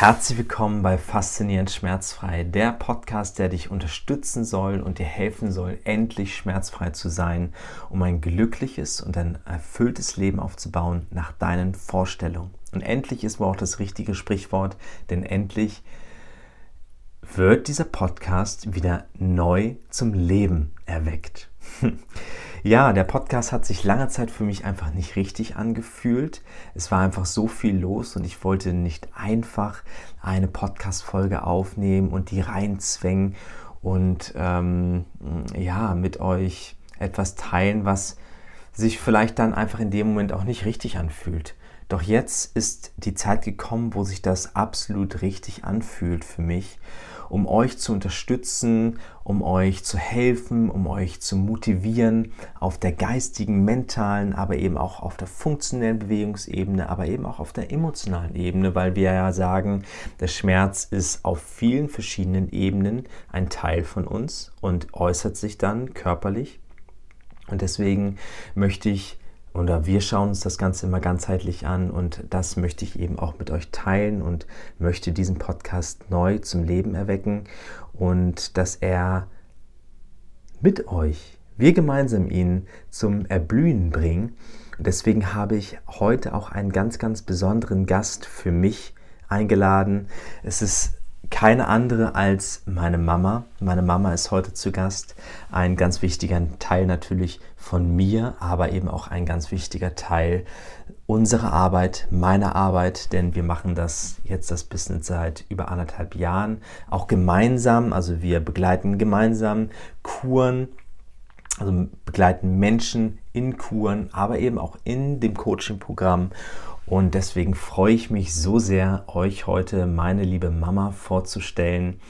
Herzlich willkommen bei Faszinierend Schmerzfrei, der Podcast, der dich unterstützen soll und dir helfen soll, endlich schmerzfrei zu sein, um ein glückliches und ein erfülltes Leben aufzubauen nach deinen Vorstellungen. Und endlich ist wohl auch das richtige Sprichwort, denn endlich wird dieser Podcast wieder neu zum Leben erweckt. Ja, der Podcast hat sich lange Zeit für mich einfach nicht richtig angefühlt. Es war einfach so viel los und ich wollte nicht einfach eine Podcast-Folge aufnehmen und die reinzwängen und ähm, ja, mit euch etwas teilen, was sich vielleicht dann einfach in dem Moment auch nicht richtig anfühlt. Doch jetzt ist die Zeit gekommen, wo sich das absolut richtig anfühlt für mich um euch zu unterstützen, um euch zu helfen, um euch zu motivieren auf der geistigen, mentalen, aber eben auch auf der funktionellen Bewegungsebene, aber eben auch auf der emotionalen Ebene, weil wir ja sagen, der Schmerz ist auf vielen verschiedenen Ebenen ein Teil von uns und äußert sich dann körperlich. Und deswegen möchte ich oder wir schauen uns das Ganze immer ganzheitlich an und das möchte ich eben auch mit euch teilen und möchte diesen Podcast neu zum Leben erwecken und dass er mit euch, wir gemeinsam ihn zum Erblühen bringen. Deswegen habe ich heute auch einen ganz, ganz besonderen Gast für mich eingeladen. Es ist keine andere als meine Mama. Meine Mama ist heute zu Gast. Ein ganz wichtiger Teil natürlich von mir, aber eben auch ein ganz wichtiger Teil unserer Arbeit, meiner Arbeit, denn wir machen das jetzt das Business seit über anderthalb Jahren, auch gemeinsam. Also wir begleiten gemeinsam Kuren, also begleiten Menschen in Kuren, aber eben auch in dem Coaching-Programm und deswegen freue ich mich so sehr, euch heute meine liebe Mama vorzustellen.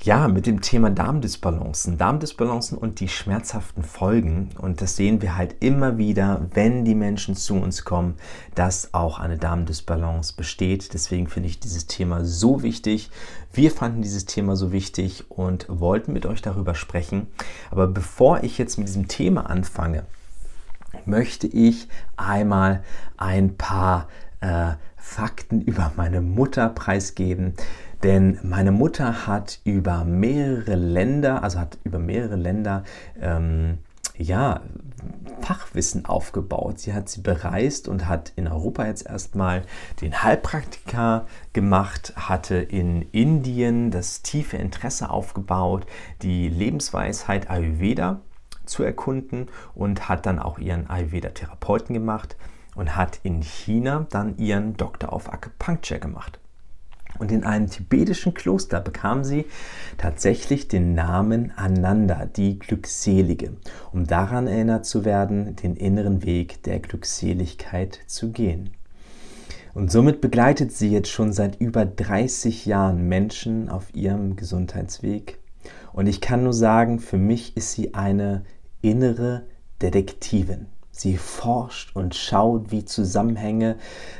Ja, mit dem Thema Darmdysbalancen. Darmdysbalancen und die schmerzhaften Folgen. Und das sehen wir halt immer wieder, wenn die Menschen zu uns kommen, dass auch eine Darmdysbalance besteht. Deswegen finde ich dieses Thema so wichtig. Wir fanden dieses Thema so wichtig und wollten mit euch darüber sprechen. Aber bevor ich jetzt mit diesem Thema anfange, möchte ich einmal ein paar äh, Fakten über meine Mutter preisgeben. Denn meine Mutter hat über mehrere Länder, also hat über mehrere Länder, ähm, ja, Fachwissen aufgebaut. Sie hat sie bereist und hat in Europa jetzt erstmal den Heilpraktiker gemacht, hatte in Indien das tiefe Interesse aufgebaut, die Lebensweisheit Ayurveda zu erkunden und hat dann auch ihren Ayurveda-Therapeuten gemacht und hat in China dann ihren Doktor auf Acupuncture gemacht. Und in einem tibetischen Kloster bekam sie tatsächlich den Namen Ananda, die Glückselige, um daran erinnert zu werden, den inneren Weg der Glückseligkeit zu gehen. Und somit begleitet sie jetzt schon seit über 30 Jahren Menschen auf ihrem Gesundheitsweg. Und ich kann nur sagen, für mich ist sie eine innere Detektivin. Sie forscht und schaut, wie Zusammenhänge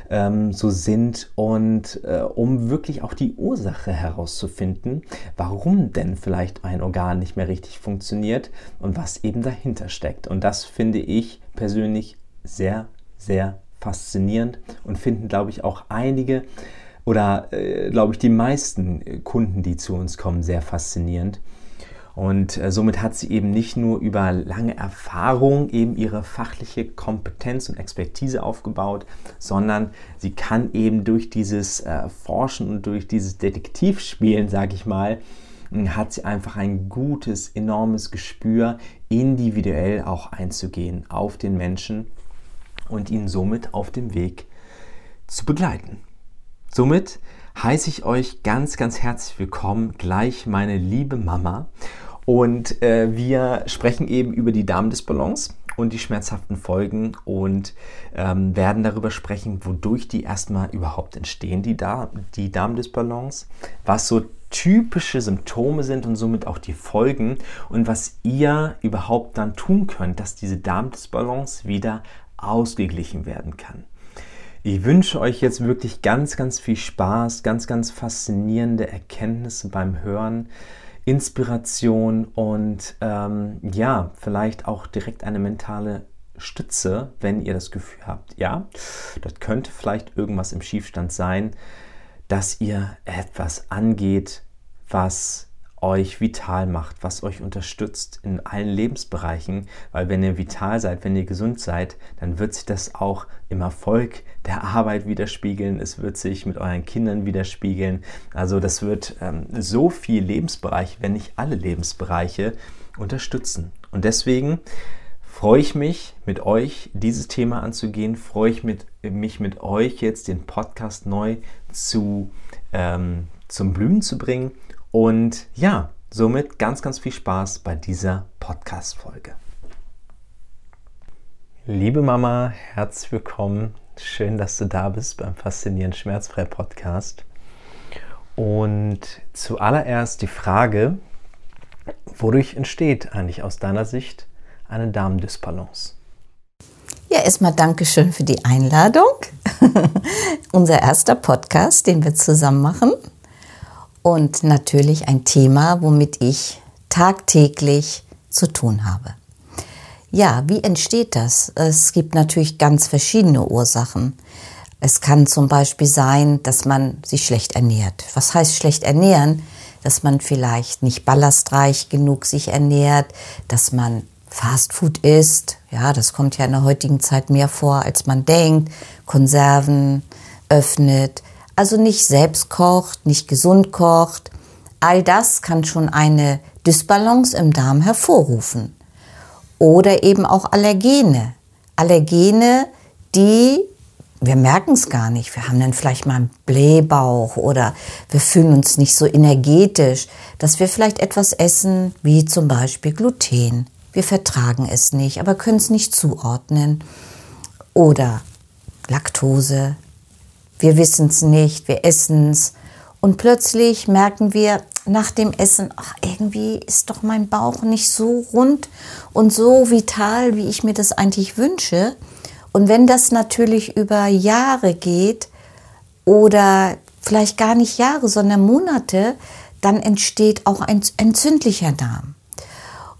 ähm, so sind und äh, um wirklich auch die Ursache herauszufinden, warum denn vielleicht ein Organ nicht mehr richtig funktioniert und was eben dahinter steckt. Und das finde ich persönlich sehr, sehr faszinierend und finden, glaube ich, auch einige oder, äh, glaube ich, die meisten Kunden, die zu uns kommen, sehr faszinierend. Und äh, somit hat sie eben nicht nur über lange Erfahrung eben ihre fachliche Kompetenz und Expertise aufgebaut, sondern sie kann eben durch dieses äh, Forschen und durch dieses Detektivspielen, sage ich mal, hat sie einfach ein gutes, enormes Gespür, individuell auch einzugehen auf den Menschen und ihn somit auf dem Weg zu begleiten. Somit heiße ich euch ganz, ganz herzlich willkommen, gleich meine liebe Mama. Und äh, wir sprechen eben über die Darmdysbalance und die schmerzhaften Folgen und ähm, werden darüber sprechen, wodurch die erstmal überhaupt entstehen, die, Dar die Darmdysbalance, was so typische Symptome sind und somit auch die Folgen und was ihr überhaupt dann tun könnt, dass diese Darmdysbalance wieder ausgeglichen werden kann. Ich wünsche euch jetzt wirklich ganz, ganz viel Spaß, ganz, ganz faszinierende Erkenntnisse beim Hören, Inspiration und ähm, ja, vielleicht auch direkt eine mentale Stütze, wenn ihr das Gefühl habt, ja, das könnte vielleicht irgendwas im Schiefstand sein, dass ihr etwas angeht, was euch vital macht, was euch unterstützt in allen Lebensbereichen, weil wenn ihr vital seid, wenn ihr gesund seid, dann wird sich das auch im Erfolg der Arbeit widerspiegeln, es wird sich mit euren Kindern widerspiegeln. Also das wird ähm, so viel Lebensbereiche, wenn nicht alle Lebensbereiche unterstützen. Und deswegen freue ich mich, mit euch dieses Thema anzugehen, freue ich mit, mich mit euch jetzt den Podcast neu zu, ähm, zum Blühen zu bringen und ja, somit ganz, ganz viel Spaß bei dieser Podcast-Folge. Liebe Mama, herzlich willkommen. Schön, dass du da bist beim Faszinierend Schmerzfrei Podcast. Und zuallererst die Frage, wodurch entsteht eigentlich aus deiner Sicht eine Darmdysbalance? Ja, erstmal Dankeschön für die Einladung. Unser erster Podcast, den wir zusammen machen und natürlich ein Thema, womit ich tagtäglich zu tun habe. Ja, wie entsteht das? Es gibt natürlich ganz verschiedene Ursachen. Es kann zum Beispiel sein, dass man sich schlecht ernährt. Was heißt schlecht ernähren? Dass man vielleicht nicht ballastreich genug sich ernährt, dass man Fastfood isst. Ja, das kommt ja in der heutigen Zeit mehr vor, als man denkt. Konserven öffnet, also nicht selbst kocht, nicht gesund kocht. All das kann schon eine Dysbalance im Darm hervorrufen. Oder eben auch Allergene. Allergene, die, wir merken es gar nicht, wir haben dann vielleicht mal einen Blähbauch oder wir fühlen uns nicht so energetisch, dass wir vielleicht etwas essen, wie zum Beispiel Gluten. Wir vertragen es nicht, aber können es nicht zuordnen. Oder Laktose, wir wissen es nicht, wir essen es. Und plötzlich merken wir nach dem Essen, ach, irgendwie ist doch mein Bauch nicht so rund und so vital, wie ich mir das eigentlich wünsche. Und wenn das natürlich über Jahre geht oder vielleicht gar nicht Jahre, sondern Monate, dann entsteht auch ein entzündlicher Darm.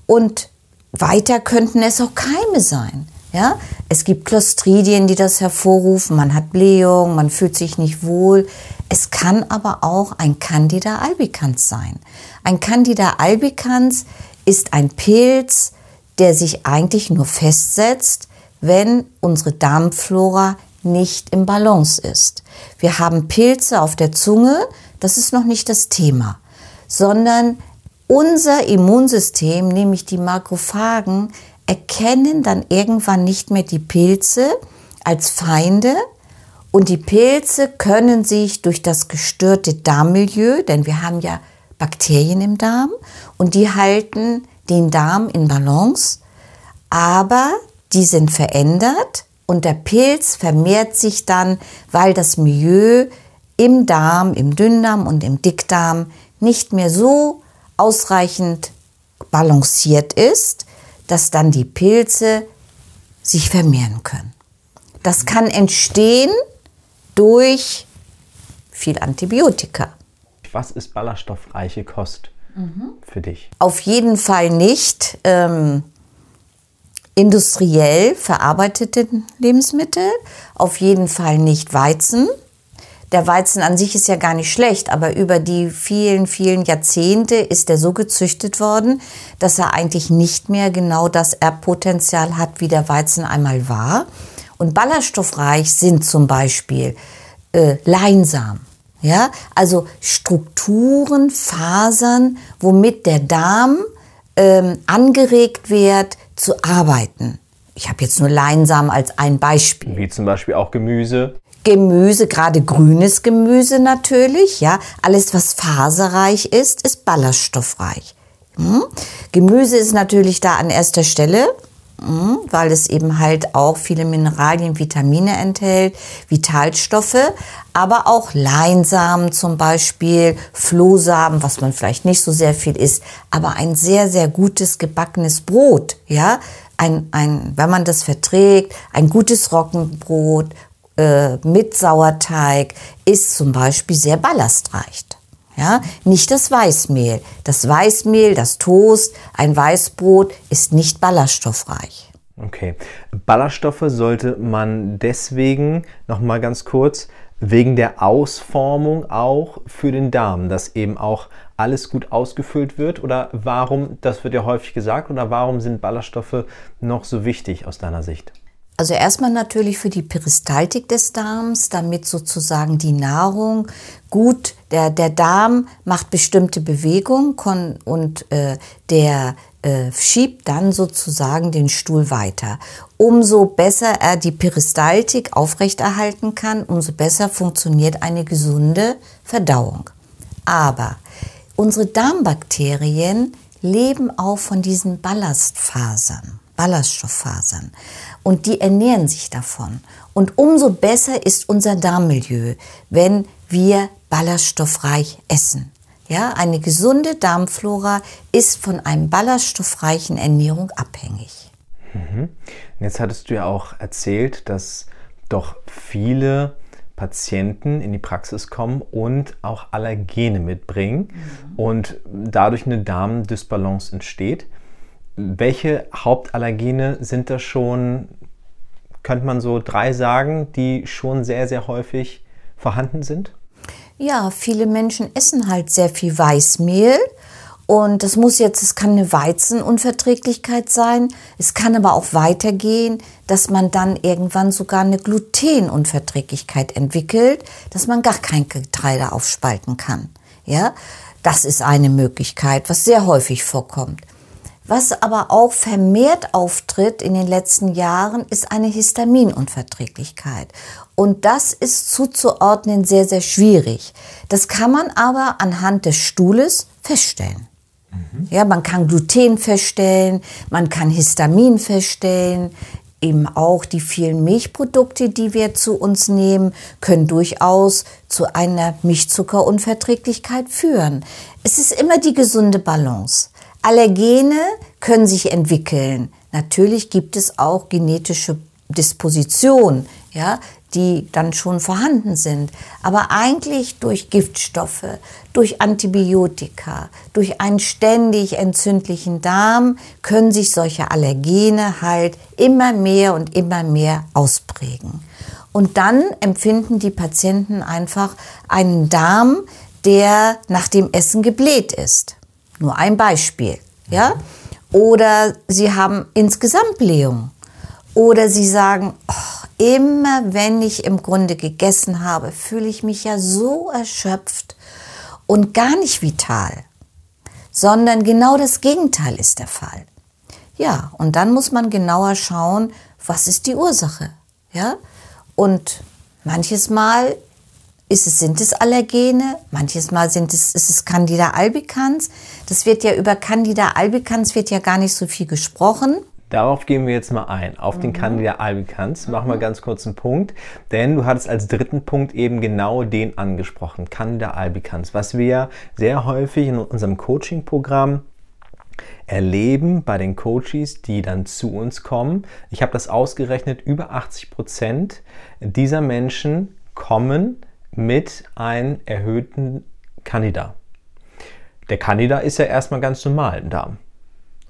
Und weiter könnten es auch Keime sein. Ja, es gibt Clostridien, die das hervorrufen. Man hat Blähung, man fühlt sich nicht wohl. Es kann aber auch ein Candida albicans sein. Ein Candida albicans ist ein Pilz, der sich eigentlich nur festsetzt, wenn unsere Darmflora nicht im Balance ist. Wir haben Pilze auf der Zunge, das ist noch nicht das Thema, sondern unser Immunsystem, nämlich die Makrophagen, erkennen dann irgendwann nicht mehr die Pilze als Feinde. Und die Pilze können sich durch das gestörte Darmmilieu, denn wir haben ja Bakterien im Darm und die halten den Darm in Balance, aber die sind verändert und der Pilz vermehrt sich dann, weil das Milieu im Darm, im Dünndarm und im Dickdarm nicht mehr so ausreichend balanciert ist, dass dann die Pilze sich vermehren können. Das kann entstehen durch viel Antibiotika. Was ist ballaststoffreiche Kost mhm. für dich? Auf jeden Fall nicht ähm, industriell verarbeitete Lebensmittel, auf jeden Fall nicht Weizen, der Weizen an sich ist ja gar nicht schlecht, aber über die vielen, vielen Jahrzehnte ist er so gezüchtet worden, dass er eigentlich nicht mehr genau das Erbpotenzial hat, wie der Weizen einmal war. Und ballaststoffreich sind zum Beispiel äh, Leinsamen. Ja, also Strukturen, Fasern, womit der Darm ähm, angeregt wird zu arbeiten. Ich habe jetzt nur Leinsamen als ein Beispiel. Wie zum Beispiel auch Gemüse. Gemüse, gerade grünes Gemüse natürlich, ja. Alles, was faserreich ist, ist ballaststoffreich. Hm? Gemüse ist natürlich da an erster Stelle, hm? weil es eben halt auch viele Mineralien, Vitamine enthält, Vitalstoffe, aber auch Leinsamen zum Beispiel, Flohsamen, was man vielleicht nicht so sehr viel isst, aber ein sehr, sehr gutes gebackenes Brot, ja. Ein, ein, wenn man das verträgt, ein gutes Roggenbrot äh, mit Sauerteig ist zum Beispiel sehr ballastreich. Ja, nicht das Weißmehl. Das Weißmehl, das Toast, ein Weißbrot ist nicht ballaststoffreich. Okay. Ballaststoffe sollte man deswegen, noch mal ganz kurz, wegen der Ausformung auch für den Darm, dass eben auch alles gut ausgefüllt wird? Oder warum, das wird ja häufig gesagt, oder warum sind Ballaststoffe noch so wichtig aus deiner Sicht? Also erstmal natürlich für die Peristaltik des Darms, damit sozusagen die Nahrung gut, der, der Darm macht bestimmte Bewegungen und äh, der äh, schiebt dann sozusagen den Stuhl weiter. Umso besser er die Peristaltik aufrechterhalten kann, umso besser funktioniert eine gesunde Verdauung. Aber unsere Darmbakterien leben auch von diesen Ballastfasern. Ballaststofffasern und die ernähren sich davon. Und umso besser ist unser Darmmilieu, wenn wir ballaststoffreich essen. Ja, eine gesunde Darmflora ist von einem ballaststoffreichen Ernährung abhängig. Mhm. Jetzt hattest du ja auch erzählt, dass doch viele Patienten in die Praxis kommen und auch Allergene mitbringen mhm. und dadurch eine Darmdysbalance entsteht. Welche Hauptallergene sind das schon, könnte man so drei sagen, die schon sehr, sehr häufig vorhanden sind? Ja, viele Menschen essen halt sehr viel Weißmehl. Und das muss jetzt, es kann eine Weizenunverträglichkeit sein. Es kann aber auch weitergehen, dass man dann irgendwann sogar eine Glutenunverträglichkeit entwickelt, dass man gar kein Getreide aufspalten kann. Ja, das ist eine Möglichkeit, was sehr häufig vorkommt. Was aber auch vermehrt auftritt in den letzten Jahren, ist eine Histaminunverträglichkeit. Und das ist zuzuordnen sehr, sehr schwierig. Das kann man aber anhand des Stuhles feststellen. Mhm. Ja, man kann Gluten feststellen, man kann Histamin feststellen. Eben auch die vielen Milchprodukte, die wir zu uns nehmen, können durchaus zu einer Milchzuckerunverträglichkeit führen. Es ist immer die gesunde Balance. Allergene können sich entwickeln. Natürlich gibt es auch genetische Disposition, ja, die dann schon vorhanden sind. Aber eigentlich durch Giftstoffe, durch Antibiotika, durch einen ständig entzündlichen Darm können sich solche Allergene halt immer mehr und immer mehr ausprägen. Und dann empfinden die Patienten einfach einen Darm, der nach dem Essen gebläht ist. Nur ein Beispiel, ja? Oder sie haben insgesamt Blähung. Oder sie sagen, oh, immer wenn ich im Grunde gegessen habe, fühle ich mich ja so erschöpft und gar nicht vital. Sondern genau das Gegenteil ist der Fall. Ja, und dann muss man genauer schauen, was ist die Ursache. Ja? Und manches Mal ist es, sind es Allergene, manches Mal sind es, ist es Candida albicans. Das wird ja über Candida albicans wird ja gar nicht so viel gesprochen. Darauf gehen wir jetzt mal ein, auf mhm. den Candida albicans. Machen wir ganz kurz einen Punkt, denn du hattest als dritten Punkt eben genau den angesprochen, Candida albicans, was wir sehr häufig in unserem Coaching-Programm erleben bei den Coaches, die dann zu uns kommen. Ich habe das ausgerechnet, über 80 Prozent dieser Menschen kommen mit einem erhöhten Candida. Der Candida ist ja erstmal ganz normal im Darm.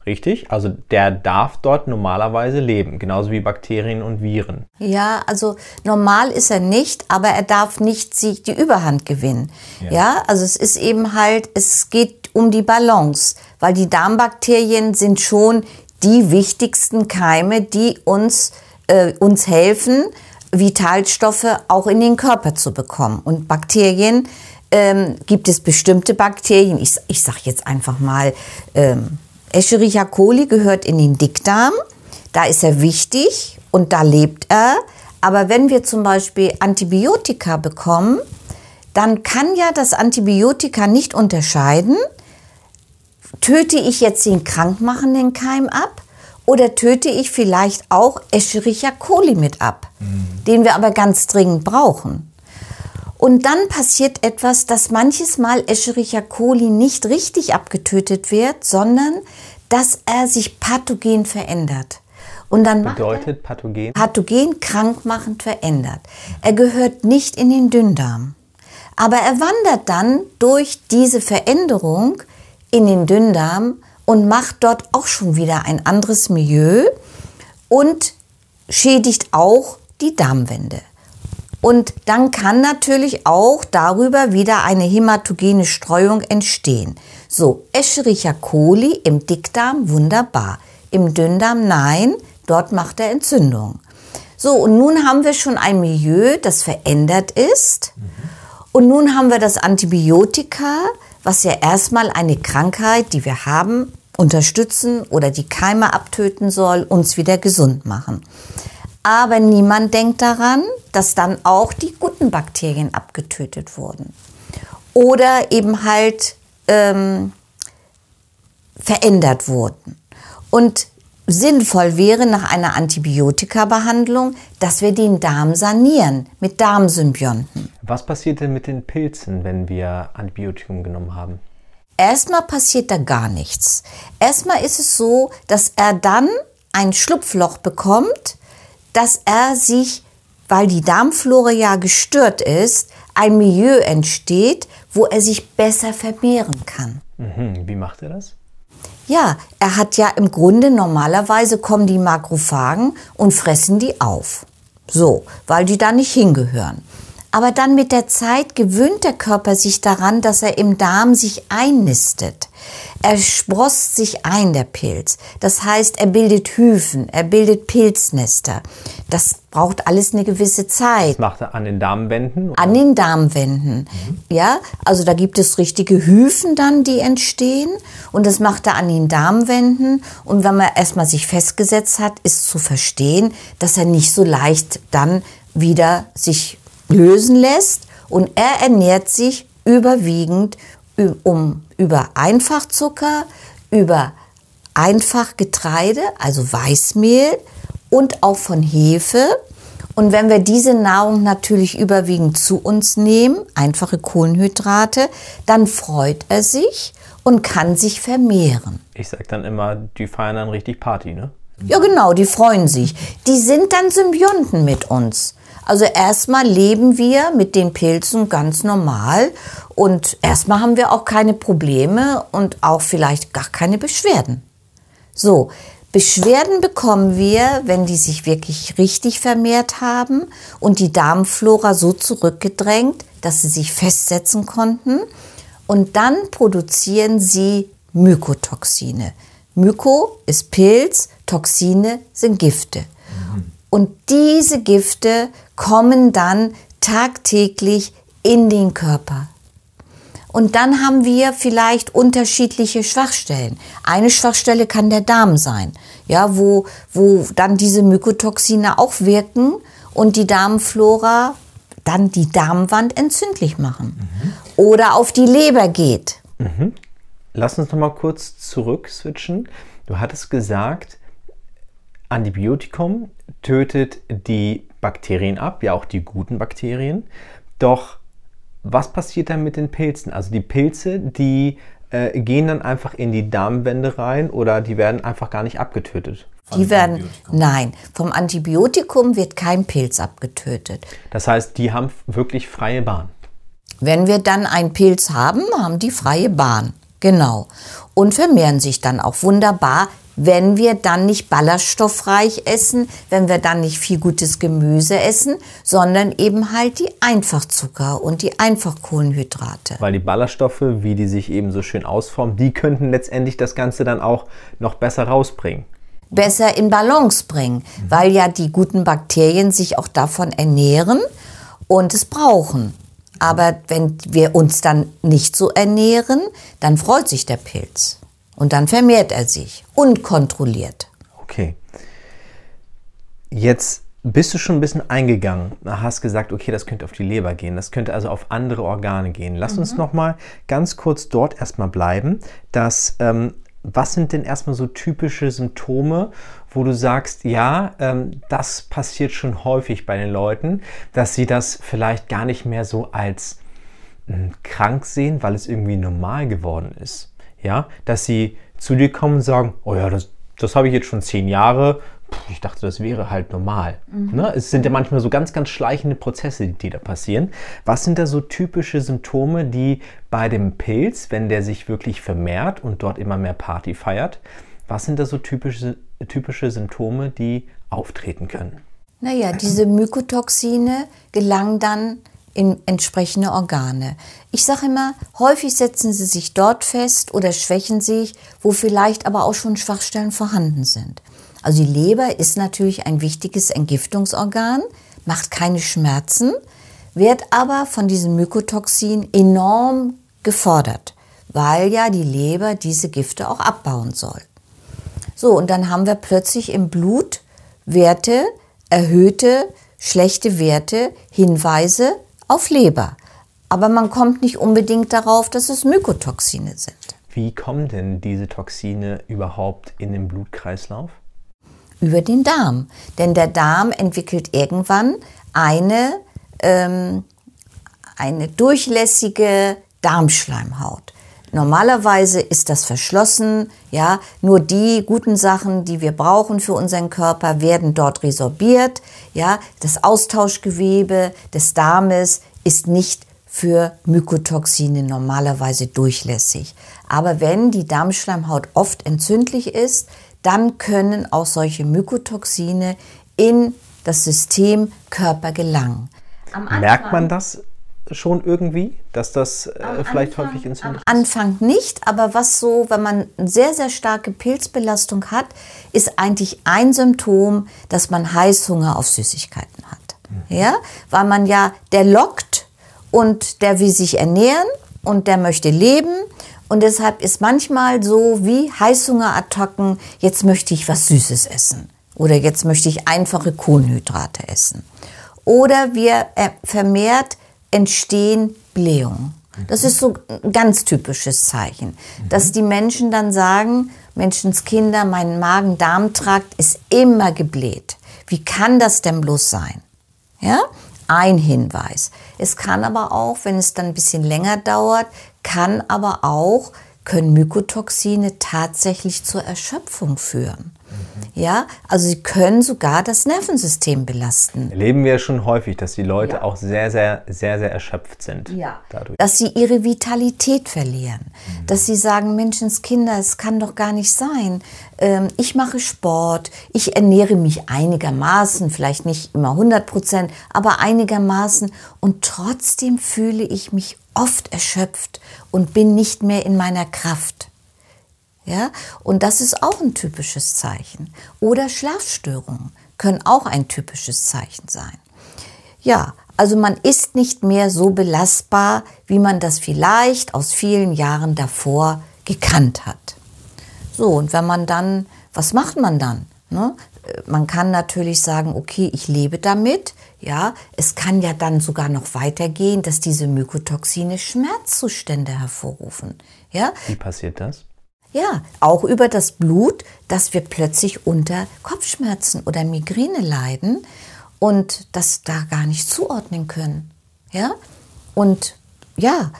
Richtig? Also der darf dort normalerweise leben, genauso wie Bakterien und Viren. Ja, also normal ist er nicht, aber er darf nicht sich die Überhand gewinnen. Ja. ja, also es ist eben halt, es geht um die Balance, weil die Darmbakterien sind schon die wichtigsten Keime, die uns, äh, uns helfen, Vitalstoffe auch in den Körper zu bekommen. Und Bakterien ähm, gibt es bestimmte Bakterien. Ich, ich sage jetzt einfach mal, ähm, Escherichia coli gehört in den Dickdarm. Da ist er wichtig und da lebt er. Aber wenn wir zum Beispiel Antibiotika bekommen, dann kann ja das Antibiotika nicht unterscheiden, töte ich jetzt den krankmachenden Keim ab oder töte ich vielleicht auch Escherichia coli mit ab, mhm. den wir aber ganz dringend brauchen? Und dann passiert etwas, dass manches Mal Escherichia coli nicht richtig abgetötet wird, sondern dass er sich pathogen verändert. Und dann bedeutet pathogen? Pathogen krankmachend verändert. Er gehört nicht in den Dünndarm. Aber er wandert dann durch diese Veränderung in den Dünndarm und macht dort auch schon wieder ein anderes Milieu und schädigt auch die Darmwände. Und dann kann natürlich auch darüber wieder eine hämatogene Streuung entstehen. So, Escherichia coli im Dickdarm wunderbar, im Dünndarm nein, dort macht er Entzündung. So, und nun haben wir schon ein Milieu, das verändert ist. Und nun haben wir das Antibiotika, was ja erstmal eine Krankheit, die wir haben, unterstützen oder die Keime abtöten soll, uns wieder gesund machen. Aber niemand denkt daran, dass dann auch die guten Bakterien abgetötet wurden. Oder eben halt ähm, verändert wurden. Und sinnvoll wäre nach einer Antibiotika-Behandlung, dass wir den Darm sanieren mit Darmsymbionten. Was passiert denn mit den Pilzen, wenn wir Antibiotikum genommen haben? Erstmal passiert da gar nichts. Erstmal ist es so, dass er dann ein Schlupfloch bekommt, dass er sich, weil die Darmflora ja gestört ist, ein Milieu entsteht, wo er sich besser vermehren kann. Mhm. Wie macht er das? Ja, er hat ja im Grunde normalerweise kommen die Makrophagen und fressen die auf. So, weil die da nicht hingehören. Aber dann mit der Zeit gewöhnt der Körper sich daran, dass er im Darm sich einnistet. Er sprost sich ein, der Pilz. Das heißt, er bildet Hyphen, er bildet Pilznester. Das braucht alles eine gewisse Zeit. Das macht er an den Darmwänden? Oder? An den Darmwänden. Mhm. Ja, also da gibt es richtige Hyphen dann, die entstehen. Und das macht er an den Darmwänden. Und wenn man erstmal sich festgesetzt hat, ist zu verstehen, dass er nicht so leicht dann wieder sich lösen lässt und er ernährt sich überwiegend um, über Einfachzucker, über Einfachgetreide, also Weißmehl und auch von Hefe. Und wenn wir diese Nahrung natürlich überwiegend zu uns nehmen, einfache Kohlenhydrate, dann freut er sich und kann sich vermehren. Ich sage dann immer, die feiern dann richtig Party, ne? Ja, genau, die freuen sich. Die sind dann Symbionten mit uns. Also erstmal leben wir mit den Pilzen ganz normal und erstmal haben wir auch keine Probleme und auch vielleicht gar keine Beschwerden. So, Beschwerden bekommen wir, wenn die sich wirklich richtig vermehrt haben und die Darmflora so zurückgedrängt, dass sie sich festsetzen konnten. Und dann produzieren sie Mykotoxine. Myko ist Pilz, Toxine sind Gifte. Mhm. Und diese Gifte kommen dann tagtäglich in den Körper. Und dann haben wir vielleicht unterschiedliche Schwachstellen. Eine Schwachstelle kann der Darm sein, ja, wo, wo dann diese Mykotoxine auch wirken und die Darmflora dann die Darmwand entzündlich machen. Mhm. Oder auf die Leber geht. Mhm. Lass uns noch mal kurz zurück switchen. Du hattest gesagt, Antibiotikum tötet die Bakterien ab, ja auch die guten Bakterien. Doch was passiert dann mit den Pilzen? Also die Pilze, die äh, gehen dann einfach in die Darmwände rein oder die werden einfach gar nicht abgetötet? Die werden, nein, vom Antibiotikum wird kein Pilz abgetötet. Das heißt, die haben wirklich freie Bahn. Wenn wir dann einen Pilz haben, haben die freie Bahn. Genau. Und vermehren sich dann auch wunderbar wenn wir dann nicht ballaststoffreich essen, wenn wir dann nicht viel gutes Gemüse essen, sondern eben halt die Einfachzucker und die Einfachkohlenhydrate. Weil die Ballaststoffe, wie die sich eben so schön ausformen, die könnten letztendlich das Ganze dann auch noch besser rausbringen besser in Balance bringen, weil ja die guten Bakterien sich auch davon ernähren und es brauchen. Aber wenn wir uns dann nicht so ernähren, dann freut sich der Pilz. Und dann vermehrt er sich unkontrolliert. Okay. Jetzt bist du schon ein bisschen eingegangen, hast gesagt, okay, das könnte auf die Leber gehen, das könnte also auf andere Organe gehen. Lass mhm. uns noch mal ganz kurz dort erstmal bleiben. Dass, ähm, was sind denn erstmal so typische Symptome, wo du sagst, ja, ähm, das passiert schon häufig bei den Leuten, dass sie das vielleicht gar nicht mehr so als äh, krank sehen, weil es irgendwie normal geworden ist ja, dass sie zu dir kommen und sagen, oh ja, das, das habe ich jetzt schon zehn Jahre, ich dachte, das wäre halt normal. Mhm. Ne? Es sind ja manchmal so ganz, ganz schleichende Prozesse, die da passieren. Was sind da so typische Symptome, die bei dem Pilz, wenn der sich wirklich vermehrt und dort immer mehr Party feiert, was sind da so typische, typische Symptome, die auftreten können? Naja, diese Mykotoxine gelangen dann in entsprechende Organe. Ich sage immer, häufig setzen sie sich dort fest oder schwächen sich, wo vielleicht aber auch schon Schwachstellen vorhanden sind. Also die Leber ist natürlich ein wichtiges Entgiftungsorgan, macht keine Schmerzen, wird aber von diesem Mykotoxin enorm gefordert, weil ja die Leber diese Gifte auch abbauen soll. So, und dann haben wir plötzlich im Blut Werte, erhöhte, schlechte Werte, Hinweise auf Leber. Aber man kommt nicht unbedingt darauf, dass es Mykotoxine sind. Wie kommen denn diese Toxine überhaupt in den Blutkreislauf? Über den Darm. Denn der Darm entwickelt irgendwann eine, ähm, eine durchlässige Darmschleimhaut. Normalerweise ist das verschlossen, ja, nur die guten Sachen, die wir brauchen für unseren Körper, werden dort resorbiert, ja, das Austauschgewebe des Darmes ist nicht für Mykotoxine normalerweise durchlässig. Aber wenn die Darmschleimhaut oft entzündlich ist, dann können auch solche Mykotoxine in das System Körper gelangen. Merkt man das schon irgendwie, dass das äh, vielleicht Anfang, häufig entzündet Am Anfang nicht, aber was so, wenn man eine sehr, sehr starke Pilzbelastung hat, ist eigentlich ein Symptom, dass man Heißhunger auf Süßigkeiten hat. Mhm. Ja, weil man ja, der lockt und der will sich ernähren und der möchte leben und deshalb ist manchmal so wie Heißhungerattacken, jetzt möchte ich was Süßes essen oder jetzt möchte ich einfache Kohlenhydrate essen. Oder wir äh, vermehrt entstehen Blähungen. Das ist so ein ganz typisches Zeichen, dass die Menschen dann sagen, Menschenskinder, mein Magen-Darm-Trakt ist immer gebläht. Wie kann das denn bloß sein? Ja? Ein Hinweis. Es kann aber auch, wenn es dann ein bisschen länger dauert, kann aber auch, können Mykotoxine tatsächlich zur Erschöpfung führen. Ja, also sie können sogar das Nervensystem belasten. Erleben wir schon häufig, dass die Leute ja. auch sehr, sehr, sehr, sehr erschöpft sind. Ja. Dadurch. Dass sie ihre Vitalität verlieren. Mhm. Dass sie sagen, Menschenskinder, es kann doch gar nicht sein. Ähm, ich mache Sport, ich ernähre mich einigermaßen, vielleicht nicht immer 100 Prozent, aber einigermaßen. Und trotzdem fühle ich mich oft erschöpft und bin nicht mehr in meiner Kraft. Ja? Und das ist auch ein typisches Zeichen. Oder Schlafstörungen können auch ein typisches Zeichen sein. Ja, also man ist nicht mehr so belastbar, wie man das vielleicht aus vielen Jahren davor gekannt hat. So, und wenn man dann, was macht man dann? Ne? Man kann natürlich sagen, okay, ich lebe damit. Ja, es kann ja dann sogar noch weitergehen, dass diese Mykotoxine Schmerzzustände hervorrufen. Ja? Wie passiert das? Ja, auch über das Blut, dass wir plötzlich unter Kopfschmerzen oder Migräne leiden und das da gar nicht zuordnen können. Ja? Und ja,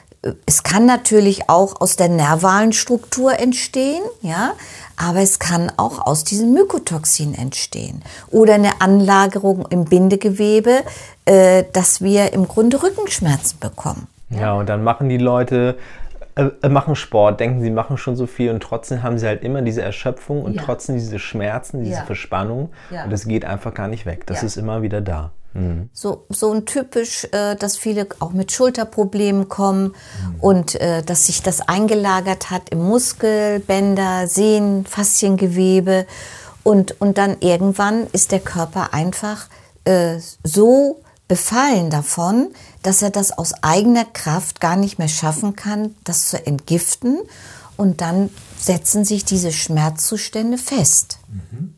es kann natürlich auch aus der nervalen Struktur entstehen, ja, aber es kann auch aus diesem Mykotoxin entstehen oder eine Anlagerung im Bindegewebe, äh, dass wir im Grunde Rückenschmerzen bekommen. Ja, und dann machen die Leute äh, äh, machen Sport, denken, sie machen schon so viel und trotzdem haben sie halt immer diese Erschöpfung und ja. trotzdem diese Schmerzen, diese ja. Verspannung. Ja. Und es geht einfach gar nicht weg. Das ist immer wieder da. Mhm. So, so ein typisch, äh, dass viele auch mit Schulterproblemen kommen mhm. und äh, dass sich das eingelagert hat im Muskel, Bänder, Sehnen, Fasziengewebe. Und, und dann irgendwann ist der Körper einfach äh, so befallen davon, dass er das aus eigener Kraft gar nicht mehr schaffen kann, das zu entgiften. Und dann setzen sich diese Schmerzzustände fest. Mhm.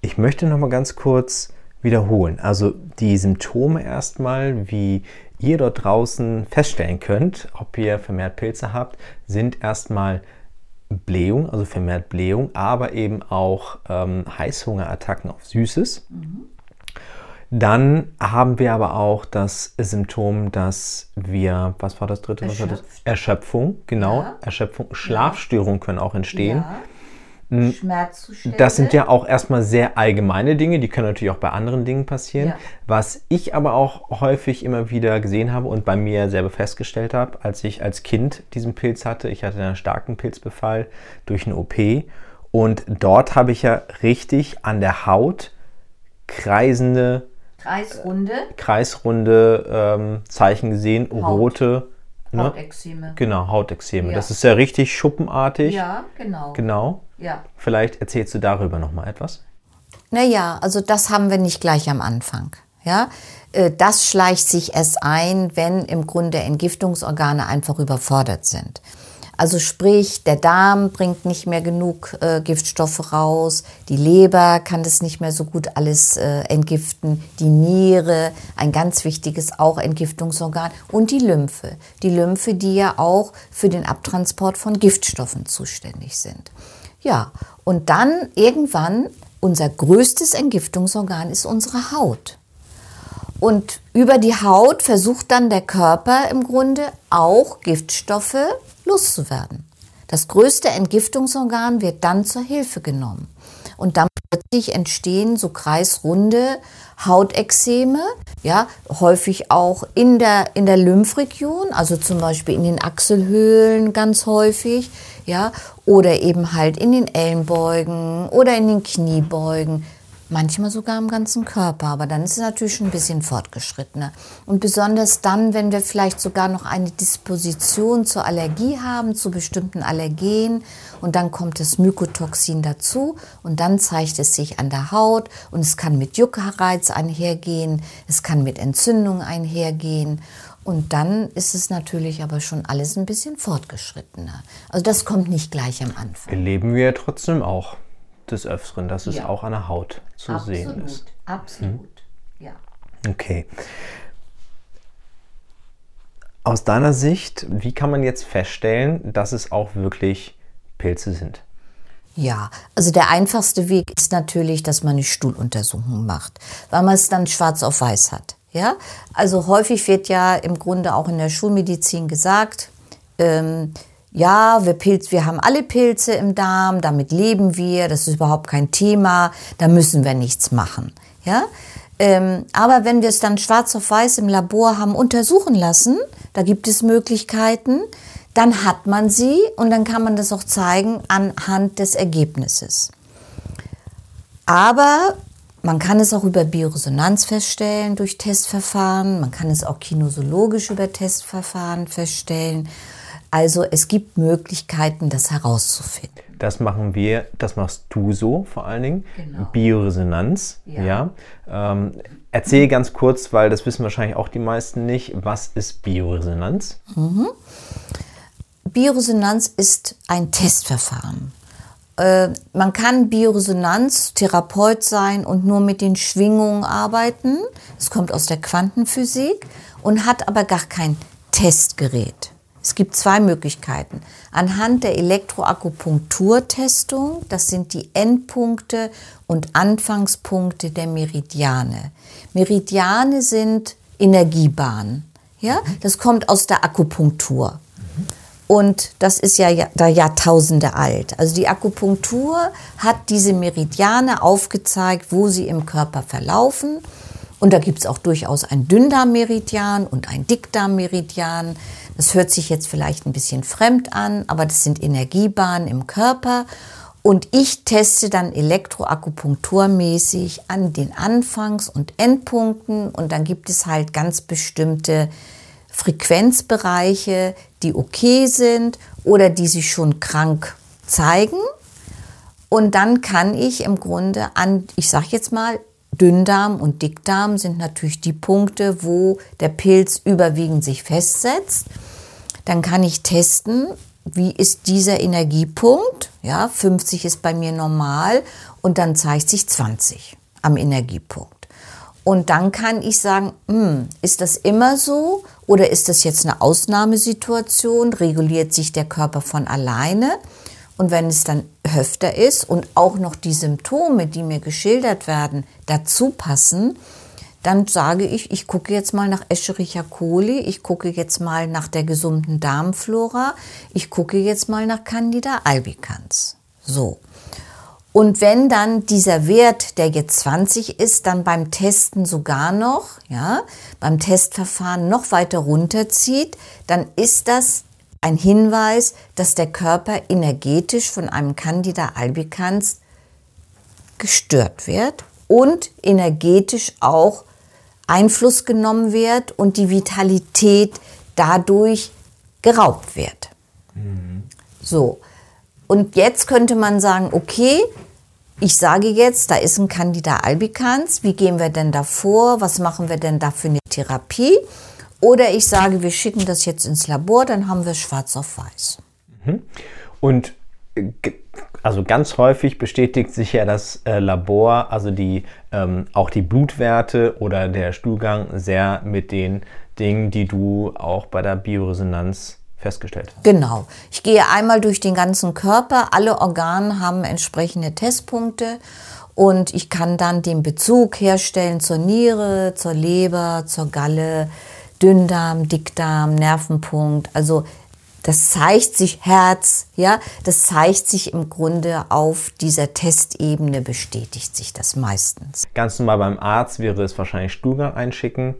Ich möchte noch mal ganz kurz wiederholen. Also die Symptome erstmal, wie ihr dort draußen feststellen könnt, ob ihr vermehrt Pilze habt, sind erstmal Blähung, also vermehrt Blähung, aber eben auch ähm, Heißhungerattacken auf Süßes. Mhm. Dann haben wir aber auch das Symptom, dass wir, was war das dritte? Was war das? Erschöpfung, genau. Ja. Erschöpfung, Schlafstörungen können auch entstehen. Ja. Hm, Schmerzzustände. Das sind ja auch erstmal sehr allgemeine Dinge, die können natürlich auch bei anderen Dingen passieren. Ja. Was ich aber auch häufig immer wieder gesehen habe und bei mir selber festgestellt habe, als ich als Kind diesen Pilz hatte, ich hatte einen starken Pilzbefall durch eine OP und dort habe ich ja richtig an der Haut kreisende, Kreisrunde, kreisrunde ähm, Zeichen gesehen, Haut. rote. Ne? Hautexeme. Genau, Hautextreme. Ja. Das ist ja richtig schuppenartig. Ja, genau. Genau. Ja. Vielleicht erzählst du darüber noch mal etwas. Naja, also das haben wir nicht gleich am Anfang. Ja, Äh, das schleicht sich erst ein, wenn im Grunde Entgiftungsorgane einfach überfordert sind. Also sprich, der Darm bringt nicht mehr genug äh, Giftstoffe raus, die Leber kann das nicht mehr so gut alles äh, entgiften, die Niere, ein ganz wichtiges auch Entgiftungsorgan und die Lymphe. Die Lymphe, die ja auch für den Abtransport von Giftstoffen zuständig sind. Ja, und dann irgendwann unser größtes Entgiftungsorgan ist unsere Haut. Und über die Haut versucht dann der Körper im Grunde auch Giftstoffe loszuwerden. Das größte Entgiftungsorgan wird dann zur Hilfe genommen. Und dann plötzlich entstehen so kreisrunde Hautexeme, ja, häufig auch in der, in der Lymphregion, also zum Beispiel in den Achselhöhlen ganz häufig, ja, oder eben halt in den Ellenbeugen oder in den Kniebeugen. Manchmal sogar am ganzen Körper, aber dann ist es natürlich schon ein bisschen fortgeschrittener. Und besonders dann, wenn wir vielleicht sogar noch eine Disposition zur Allergie haben, zu bestimmten Allergenen, und dann kommt das Mykotoxin dazu und dann zeigt es sich an der Haut und es kann mit Juckreiz einhergehen, es kann mit Entzündung einhergehen. Und dann ist es natürlich aber schon alles ein bisschen fortgeschrittener. Also das kommt nicht gleich am Anfang. Erleben wir ja trotzdem auch des Öfteren, dass es Ja. auch an der Haut zu sehen ist. absolut. Ja. Okay. Aus deiner Sicht, wie kann man jetzt feststellen, dass es auch wirklich Pilze sind? Ja, also der einfachste Weg ist natürlich, dass man eine Stuhluntersuchung macht, weil man es dann schwarz auf weiß hat. Ja, also häufig wird ja im Grunde auch in der Schulmedizin gesagt, ähm, ja, wir, Pilz, wir haben alle Pilze im Darm, damit leben wir, das ist überhaupt kein Thema, da müssen wir nichts machen. Ja? Ähm, aber wenn wir es dann schwarz auf weiß im Labor haben untersuchen lassen, da gibt es Möglichkeiten, dann hat man sie und dann kann man das auch zeigen anhand des Ergebnisses. Aber man kann es auch über Bioresonanz feststellen durch Testverfahren, man kann es auch kinosologisch über Testverfahren feststellen. Also es gibt Möglichkeiten, das herauszufinden. Das machen wir, das machst du so vor allen Dingen. Genau. Bioresonanz. Ja. Ja. Ähm, erzähl ganz kurz, weil das wissen wahrscheinlich auch die meisten nicht. Was ist Bioresonanz? Bioresonanz ist ein Testverfahren. Äh, man kann Bioresonanz-Therapeut sein und nur mit den Schwingungen arbeiten. Es kommt aus der Quantenphysik und hat aber gar kein Testgerät. Es gibt zwei Möglichkeiten. Anhand der Elektroakupunkturtestung, das sind die Endpunkte und Anfangspunkte der Meridiane. Meridiane sind Energiebahnen. Ja, das kommt aus der Akupunktur. Und das ist ja da Jahrtausende alt. Also die Akupunktur hat diese Meridiane aufgezeigt, wo sie im Körper verlaufen. Und da gibt es auch durchaus ein Dünndarmmeridian und ein Dickdarmmeridian. Das hört sich jetzt vielleicht ein bisschen fremd an, aber das sind Energiebahnen im Körper. Und ich teste dann elektroakupunkturmäßig an den Anfangs- und Endpunkten. Und dann gibt es halt ganz bestimmte Frequenzbereiche, die okay sind oder die sich schon krank zeigen. Und dann kann ich im Grunde an, ich sage jetzt mal, Dünndarm und Dickdarm sind natürlich die Punkte, wo der Pilz überwiegend sich festsetzt. Dann kann ich testen, wie ist dieser Energiepunkt. Ja, 50 ist bei mir normal und dann zeigt sich 20 am Energiepunkt. Und dann kann ich sagen, hm, ist das immer so oder ist das jetzt eine Ausnahmesituation? Reguliert sich der Körper von alleine? Und wenn es dann öfter ist und auch noch die Symptome, die mir geschildert werden, dazu passen, dann sage ich, ich gucke jetzt mal nach Escherichia coli, ich gucke jetzt mal nach der gesunden Darmflora, ich gucke jetzt mal nach Candida albicans. So. Und wenn dann dieser Wert, der jetzt 20 ist, dann beim Testen sogar noch, ja, beim Testverfahren noch weiter runterzieht, dann ist das ein Hinweis, dass der Körper energetisch von einem Candida albicans gestört wird und energetisch auch Einfluss genommen wird und die Vitalität dadurch geraubt wird. Mhm. So. Und jetzt könnte man sagen, okay, ich sage jetzt, da ist ein Candida albicans, wie gehen wir denn da vor, was machen wir denn da für eine Therapie? Oder ich sage, wir schicken das jetzt ins Labor, dann haben wir schwarz auf weiß. Mhm. Und äh, also ganz häufig bestätigt sich ja das äh, Labor, also die, ähm, auch die Blutwerte oder der Stuhlgang sehr mit den Dingen, die du auch bei der Bioresonanz festgestellt hast. Genau. Ich gehe einmal durch den ganzen Körper. Alle Organe haben entsprechende Testpunkte und ich kann dann den Bezug herstellen zur Niere, zur Leber, zur Galle, Dünndarm, Dickdarm, Nervenpunkt. Also das zeigt sich Herz, ja, das zeigt sich im Grunde auf dieser Testebene bestätigt sich das meistens. Ganz normal beim Arzt wäre es wahrscheinlich Stuhlgang einschicken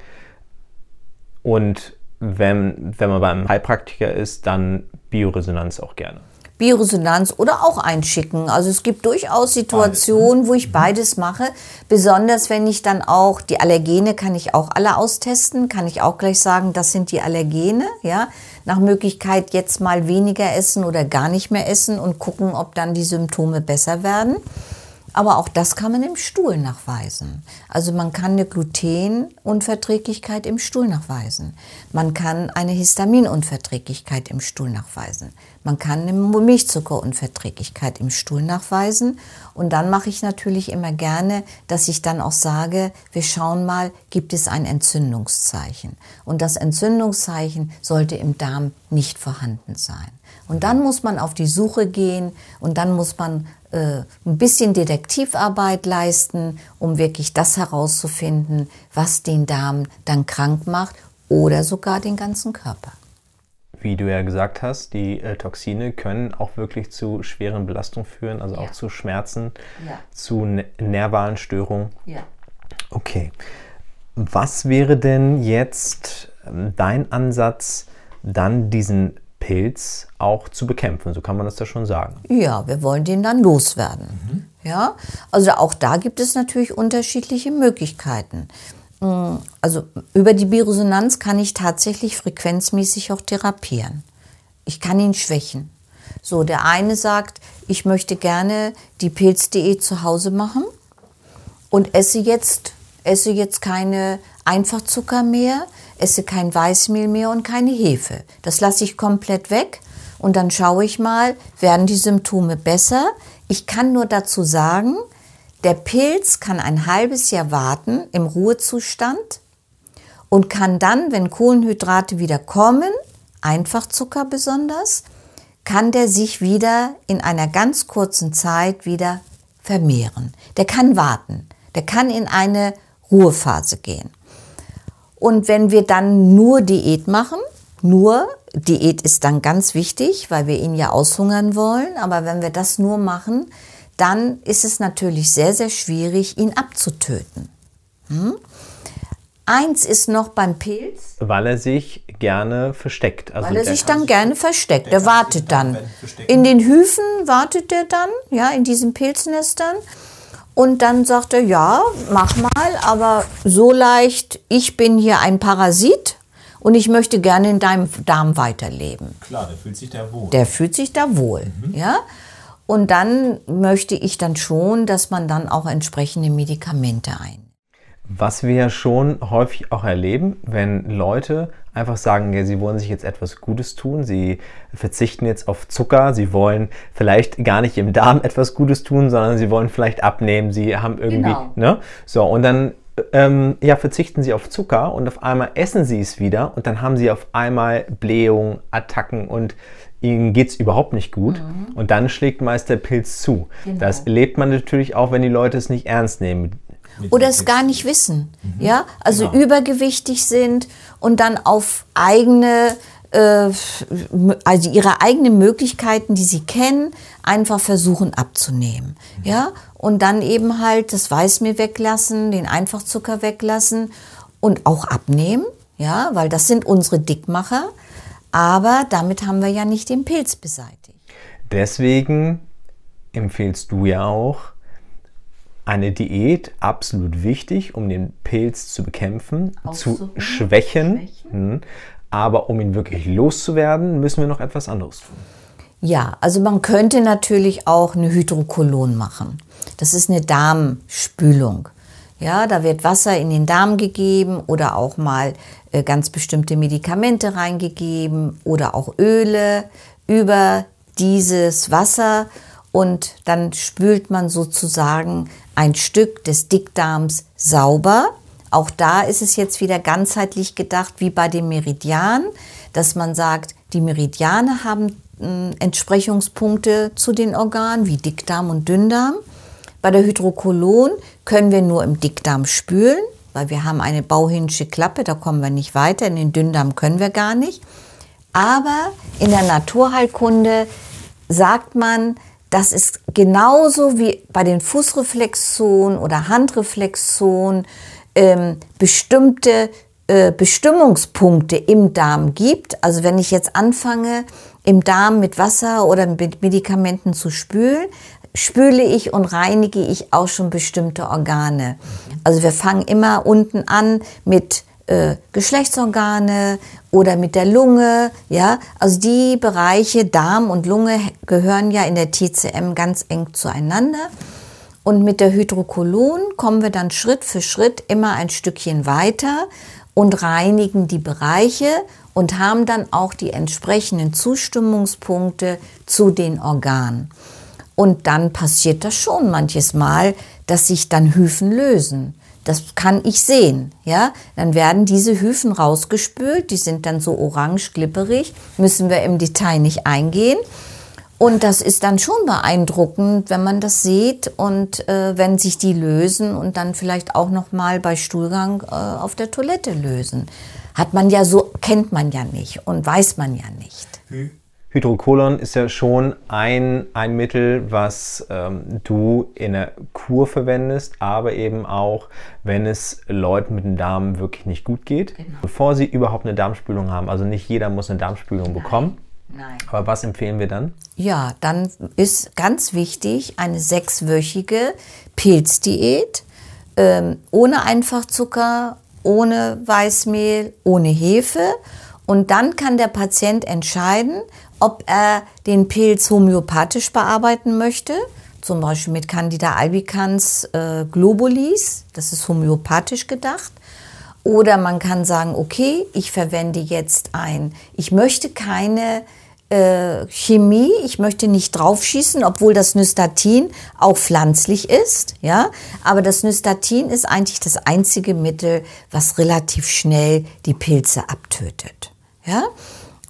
und wenn, wenn man beim Heilpraktiker ist, dann Bioresonanz auch gerne. Bioresonanz oder auch einschicken. Also es gibt durchaus Situationen, wo ich beides mache. Besonders wenn ich dann auch die Allergene kann ich auch alle austesten, kann ich auch gleich sagen, das sind die Allergene, ja. Nach Möglichkeit jetzt mal weniger essen oder gar nicht mehr essen und gucken, ob dann die Symptome besser werden. Aber auch das kann man im Stuhl nachweisen. Also man kann eine Glutenunverträglichkeit im Stuhl nachweisen. Man kann eine Histaminunverträglichkeit im Stuhl nachweisen. Man kann eine Milchzuckerunverträglichkeit im Stuhl nachweisen. Und dann mache ich natürlich immer gerne, dass ich dann auch sage, wir schauen mal, gibt es ein Entzündungszeichen? Und das Entzündungszeichen sollte im Darm nicht vorhanden sein. Und dann muss man auf die Suche gehen und dann muss man äh, ein bisschen Detektivarbeit leisten, um wirklich das herauszufinden, was den Darm dann krank macht oder sogar den ganzen Körper. Wie du ja gesagt hast, die äh, Toxine können auch wirklich zu schweren Belastungen führen, also ja. auch zu Schmerzen, ja. zu ne nervalen Störungen. Ja. Okay. Was wäre denn jetzt ähm, dein Ansatz, dann diesen Pilz auch zu bekämpfen. So kann man das ja schon sagen. Ja, wir wollen den dann loswerden. Mhm. Ja, also auch da gibt es natürlich unterschiedliche Möglichkeiten. Mm, also über die Biresonanz kann ich tatsächlich frequenzmäßig auch therapieren. Ich kann ihn schwächen. So, der eine sagt, ich möchte gerne die Pilzdiät zu Hause machen und esse jetzt, esse jetzt keine Einfachzucker mehr, esse kein Weißmehl mehr und keine Hefe. Das lasse ich komplett weg und dann schaue ich mal, werden die Symptome besser. Ich kann nur dazu sagen, der Pilz kann ein halbes Jahr warten im Ruhezustand und kann dann, wenn Kohlenhydrate wieder kommen, Einfachzucker besonders, kann der sich wieder in einer ganz kurzen Zeit wieder vermehren. Der kann warten. Der kann in eine Ruhephase gehen. Und wenn wir dann nur Diät machen, nur, Diät ist dann ganz wichtig, weil wir ihn ja aushungern wollen, aber wenn wir das nur machen, dann ist es natürlich sehr, sehr schwierig, ihn abzutöten. Hm? Eins ist noch beim Pilz. Weil er sich gerne versteckt. Also weil er sich dann sich gerne versteckt. Er wartet dann. In den Hüfen wartet er dann, ja, in diesen Pilznestern. Und dann sagt er, ja, mach mal, aber so leicht, ich bin hier ein Parasit und ich möchte gerne in deinem Darm weiterleben. Klar, der fühlt sich da wohl. Der fühlt sich da wohl, mhm. ja. Und dann möchte ich dann schon, dass man dann auch entsprechende Medikamente ein. Was wir ja schon häufig auch erleben, wenn Leute einfach sagen, ja, sie wollen sich jetzt etwas Gutes tun, sie verzichten jetzt auf Zucker, sie wollen vielleicht gar nicht im Darm etwas Gutes tun, sondern sie wollen vielleicht abnehmen, sie haben irgendwie, genau. ne? So, und dann ähm, ja, verzichten sie auf Zucker und auf einmal essen sie es wieder und dann haben sie auf einmal Blähungen, Attacken und ihnen geht es überhaupt nicht gut mhm. und dann schlägt meist der Pilz zu. Genau. Das erlebt man natürlich auch, wenn die Leute es nicht ernst nehmen oder es gar nicht wissen, mhm. ja, also genau. übergewichtig sind und dann auf eigene, äh, also ihre eigenen Möglichkeiten, die sie kennen, einfach versuchen abzunehmen, mhm. ja, und dann eben halt das Weißmehl weglassen, den Einfachzucker weglassen und auch abnehmen, ja, weil das sind unsere Dickmacher, aber damit haben wir ja nicht den Pilz beseitigt. Deswegen empfehlst du ja auch, eine Diät absolut wichtig, um den Pilz zu bekämpfen, zu schwächen. schwächen. Hm. Aber um ihn wirklich loszuwerden, müssen wir noch etwas anderes tun. Ja, also man könnte natürlich auch eine Hydrokolon machen. Das ist eine Darmspülung. Ja, da wird Wasser in den Darm gegeben oder auch mal äh, ganz bestimmte Medikamente reingegeben oder auch Öle über dieses Wasser und dann spült man sozusagen ein Stück des Dickdarms sauber. Auch da ist es jetzt wieder ganzheitlich gedacht, wie bei dem Meridian, dass man sagt, die Meridiane haben äh, Entsprechungspunkte zu den Organen wie Dickdarm und Dünndarm. Bei der Hydrokolon können wir nur im Dickdarm spülen, weil wir haben eine bauhinische Klappe, da kommen wir nicht weiter. In den Dünndarm können wir gar nicht. Aber in der Naturheilkunde sagt man, das ist genauso wie bei den Fußreflexonen oder Handreflexonen ähm, bestimmte äh, Bestimmungspunkte im Darm gibt. Also wenn ich jetzt anfange, im Darm mit Wasser oder mit Medikamenten zu spülen, spüle ich und reinige ich auch schon bestimmte Organe. Also wir fangen immer unten an mit äh, Geschlechtsorgane oder mit der Lunge, ja. Also die Bereiche Darm und Lunge gehören ja in der TCM ganz eng zueinander. Und mit der Hydrokolon kommen wir dann Schritt für Schritt immer ein Stückchen weiter und reinigen die Bereiche und haben dann auch die entsprechenden Zustimmungspunkte zu den Organen. Und dann passiert das schon manches Mal, dass sich dann Hyphen lösen. Das kann ich sehen, ja. Dann werden diese Hyphen rausgespült, die sind dann so orange glipperig, müssen wir im Detail nicht eingehen. Und das ist dann schon beeindruckend, wenn man das sieht und äh, wenn sich die lösen und dann vielleicht auch noch mal bei Stuhlgang äh, auf der Toilette lösen. Hat man ja so kennt man ja nicht und weiß man ja nicht. Hydrokolon ist ja schon ein, ein Mittel, was ähm, du in der Kur verwendest, aber eben auch, wenn es Leuten mit dem Darm wirklich nicht gut geht, Genau. bevor sie überhaupt eine Darmspülung haben. Also nicht jeder muss eine Darmspülung bekommen. Nein. Aber was empfehlen wir dann? Ja, dann ist ganz wichtig eine sechswöchige Pilzdiät ähm, ohne Einfachzucker, ohne Weißmehl, ohne Hefe. Und dann kann der Patient entscheiden, ob er den Pilz homöopathisch bearbeiten möchte, zum Beispiel mit Candida albicans äh, globulis, das ist homöopathisch gedacht. Oder man kann sagen, okay, ich verwende jetzt ein, ich möchte keine äh, Chemie, ich möchte nicht draufschießen, obwohl das Nystatin auch pflanzlich ist, ja. Aber das Nystatin ist eigentlich das einzige Mittel, was relativ schnell die Pilze abtötet, ja.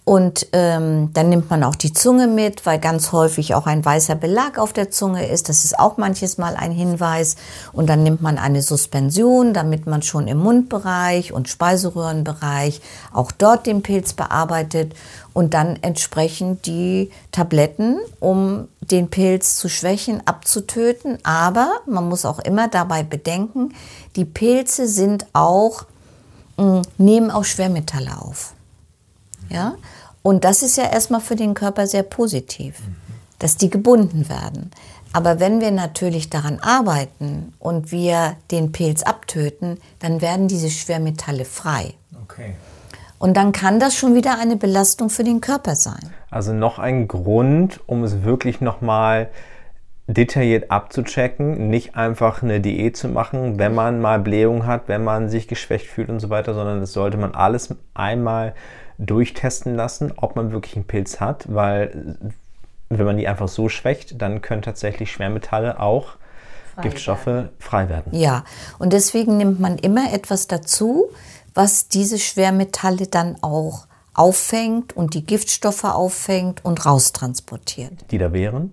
Und ähm, dann nimmt man auch die Zunge mit, weil ganz häufig auch ein weißer Belag auf der Zunge ist. Das ist auch manches Mal ein Hinweis. Und dann nimmt man eine Suspension, damit man schon im Mundbereich und Speiseröhrenbereich auch dort den Pilz bearbeitet und dann entsprechend die Tabletten, um den Pilz zu schwächen, abzutöten. Aber man muss auch immer dabei bedenken, die Pilze sind auch, mh, nehmen auch Schwermetalle auf. Ja? Und das ist ja erstmal für den Körper sehr positiv, dass die gebunden werden. Aber wenn wir natürlich daran arbeiten und wir den Pilz abtöten, dann werden diese Schwermetalle frei. Okay. Und dann kann das schon wieder eine Belastung für den Körper sein. Also noch ein Grund, um es wirklich nochmal detailliert abzuchecken, nicht einfach eine Diät zu machen, wenn man mal Blähung hat, wenn man sich geschwächt fühlt und so weiter, sondern das sollte man alles einmal durchtesten lassen, ob man wirklich einen Pilz hat, weil wenn man die einfach so schwächt, dann können tatsächlich Schwermetalle auch Frei Giftstoffe frei werden. Ja, und deswegen nimmt man immer etwas dazu, was diese Schwermetalle dann auch auffängt und die Giftstoffe auffängt und raustransportiert. Die da wären?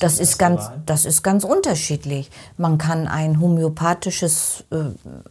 Das ist ganz, das ist ganz unterschiedlich. Man kann ein homöopathisches äh,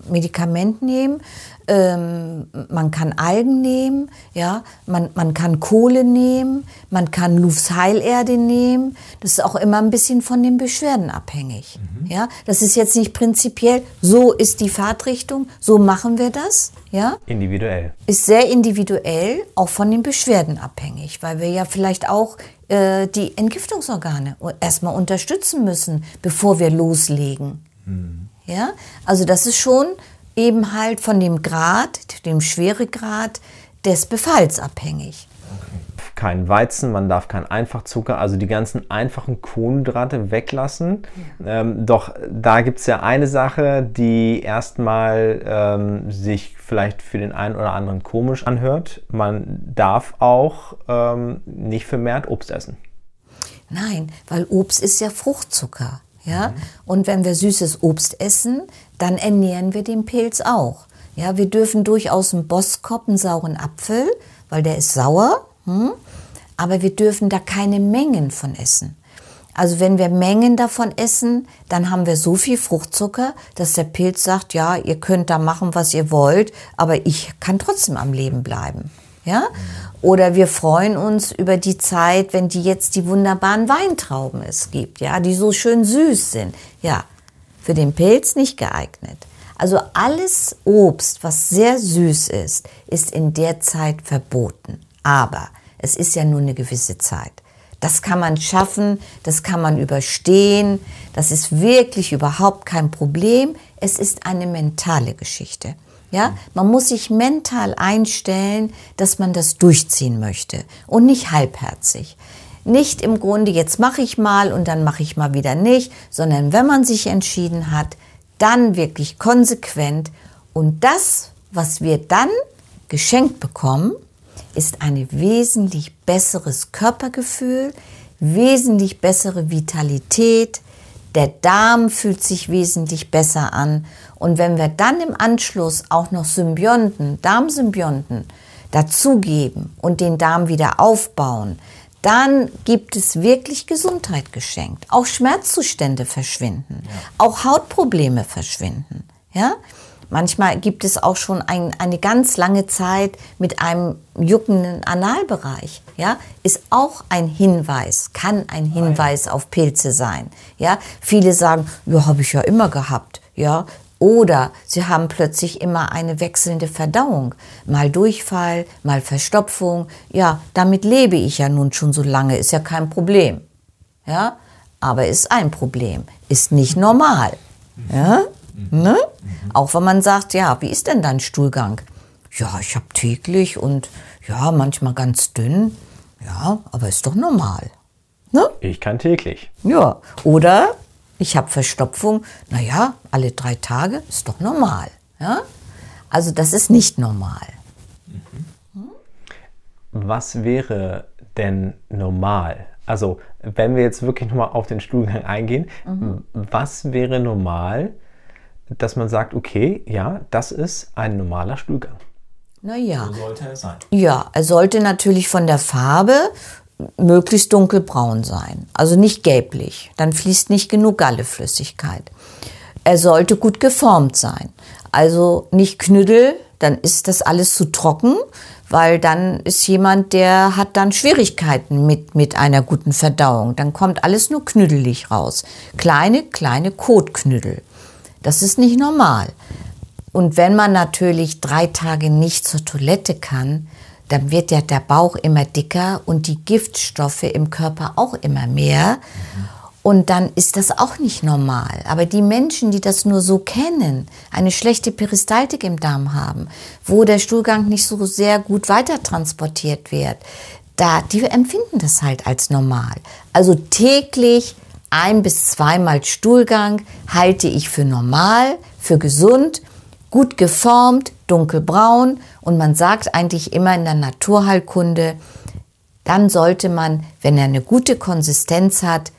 Medikament nehmen, ähm, man kann Algen nehmen, ja, man, man kann Kohle nehmen, man kann Lufs Heilerde nehmen. Das ist auch immer ein bisschen von den Beschwerden abhängig. Ja, das ist jetzt nicht prinzipiell, so ist die Fahrtrichtung, so machen wir das, ja Individuell. ist sehr individuell, auch von den Beschwerden abhängig, weil wir ja vielleicht auch äh, die Entgiftungsorgane erstmal unterstützen müssen, bevor wir loslegen. Mhm. Ja, also das ist schon eben halt von dem Grad, dem Schweregrad des Befalls abhängig kein Weizen, man darf keinen Einfachzucker, also die ganzen einfachen Kohlenhydrate weglassen. Ja. Ähm, doch da gibt es ja eine Sache, die erstmal ähm, sich vielleicht für den einen oder anderen komisch anhört. Man darf auch ähm, nicht vermehrt Obst essen. Nein, weil Obst ist ja Fruchtzucker. Ja? Mhm. Und wenn wir süßes Obst essen, dann ernähren wir den Pilz auch. Ja, wir dürfen durchaus einen Boskop, einen sauren Apfel, weil der ist sauer. Hm? Aber wir dürfen da keine Mengen von essen. Also wenn wir Mengen davon essen, dann haben wir so viel Fruchtzucker, dass der Pilz sagt, ja, ihr könnt da machen, was ihr wollt, aber ich kann trotzdem am Leben bleiben. Ja? Oder wir freuen uns über die Zeit, wenn die jetzt die wunderbaren Weintrauben es gibt, ja, die so schön süß sind. Ja, für den Pilz nicht geeignet. Also alles Obst, was sehr süß ist, ist in der Zeit verboten. Aber es ist ja nur eine gewisse Zeit. Das kann man schaffen, das kann man überstehen, das ist wirklich überhaupt kein Problem. Es ist eine mentale Geschichte. Ja, man muss sich mental einstellen, dass man das durchziehen möchte und nicht halbherzig. Nicht im Grunde, jetzt mache ich mal und dann mache ich mal wieder nicht, sondern wenn man sich entschieden hat, dann wirklich konsequent und das, was wir dann geschenkt bekommen, ist ein wesentlich besseres Körpergefühl, wesentlich bessere Vitalität, der Darm fühlt sich wesentlich besser an. Und wenn wir dann im Anschluss auch noch Symbionten, Darmsymbionten dazugeben und den Darm wieder aufbauen, dann gibt es wirklich Gesundheit geschenkt. Auch Schmerzzustände verschwinden, ja. auch Hautprobleme verschwinden. Ja? Manchmal gibt es auch schon ein, eine ganz lange Zeit mit einem juckenden Analbereich. Ja, ist auch ein Hinweis, kann ein Hinweis auf Pilze sein. Ja, viele sagen, ja, habe ich ja immer gehabt. Ja, oder sie haben plötzlich immer eine wechselnde Verdauung. Mal Durchfall, mal Verstopfung. Ja, damit lebe ich ja nun schon so lange, ist ja kein Problem. Ja, aber ist ein Problem, ist nicht normal. Ja, Ne? Auch wenn man sagt, ja, wie ist denn dein Stuhlgang? Ja, ich habe täglich und ja, manchmal ganz dünn. Ja, aber ist doch normal. Ne? Ich kann täglich. Ja, oder ich habe Verstopfung. Naja, alle drei Tage ist doch normal. Ja? Also das ist nicht normal. Mhm. Was wäre denn normal? Also wenn wir jetzt wirklich nochmal auf den Stuhlgang eingehen, mhm. was wäre normal, dass man sagt, okay, ja, das ist ein normaler Stuhlgang. Naja. So sollte er sein. Ja, er sollte natürlich von der Farbe möglichst dunkelbraun sein. Also nicht gelblich. Dann fließt nicht genug Galleflüssigkeit. Er sollte gut geformt sein. Also nicht Knüttel, dann ist das alles zu trocken, weil dann ist jemand, der hat dann Schwierigkeiten mit, mit einer guten Verdauung. Dann kommt alles nur knüdelig raus. Kleine, kleine Kotknüdel. Das ist nicht normal. Und wenn man natürlich drei Tage nicht zur Toilette kann, dann wird ja der Bauch immer dicker und die Giftstoffe im Körper auch immer mehr. Und dann ist das auch nicht normal. Aber die Menschen, die das nur so kennen, eine schlechte Peristaltik im Darm haben, wo der Stuhlgang nicht so sehr gut weitertransportiert wird, da, die empfinden das halt als normal. Also täglich ein bis zweimal Stuhlgang halte ich für normal, für gesund, gut geformt, dunkelbraun und man sagt eigentlich immer in der Naturheilkunde, dann sollte man, wenn er eine gute Konsistenz hat,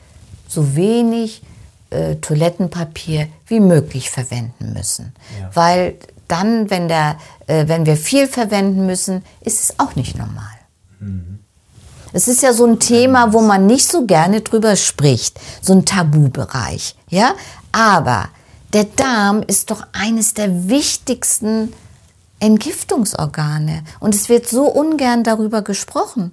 so wenig äh, Toilettenpapier wie möglich verwenden müssen. Ja. Weil dann, wenn, der, äh, wenn wir viel verwenden müssen, ist es auch nicht normal. Mhm. Es ist ja so ein Thema, wo man nicht so gerne drüber spricht, so ein Tabubereich, ja? Aber der Darm ist doch eines der wichtigsten Entgiftungsorgane und es wird so ungern darüber gesprochen.